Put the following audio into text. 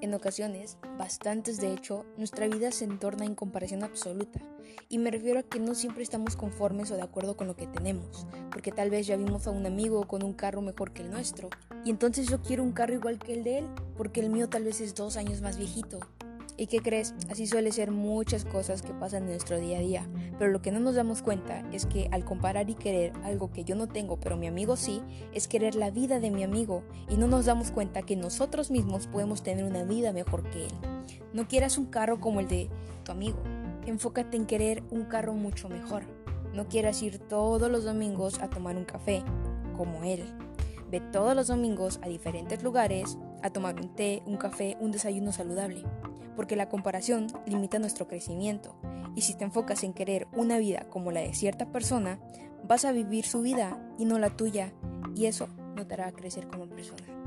En ocasiones, bastantes de hecho, nuestra vida se entorna en comparación absoluta. Y me refiero a que no siempre estamos conformes o de acuerdo con lo que tenemos, porque tal vez ya vimos a un amigo con un carro mejor que el nuestro, y entonces yo quiero un carro igual que el de él, porque el mío tal vez es dos años más viejito. ¿Y qué crees? Así suele ser muchas cosas que pasan en nuestro día a día, pero lo que no nos damos cuenta es que al comparar y querer algo que yo no tengo pero mi amigo sí, es querer la vida de mi amigo y no nos damos cuenta que nosotros mismos podemos tener una vida mejor que él. No quieras un carro como el de tu amigo, enfócate en querer un carro mucho mejor. No quieras ir todos los domingos a tomar un café como él. Ve todos los domingos a diferentes lugares a tomar un té, un café, un desayuno saludable porque la comparación limita nuestro crecimiento, y si te enfocas en querer una vida como la de cierta persona, vas a vivir su vida y no la tuya, y eso no te hará crecer como persona.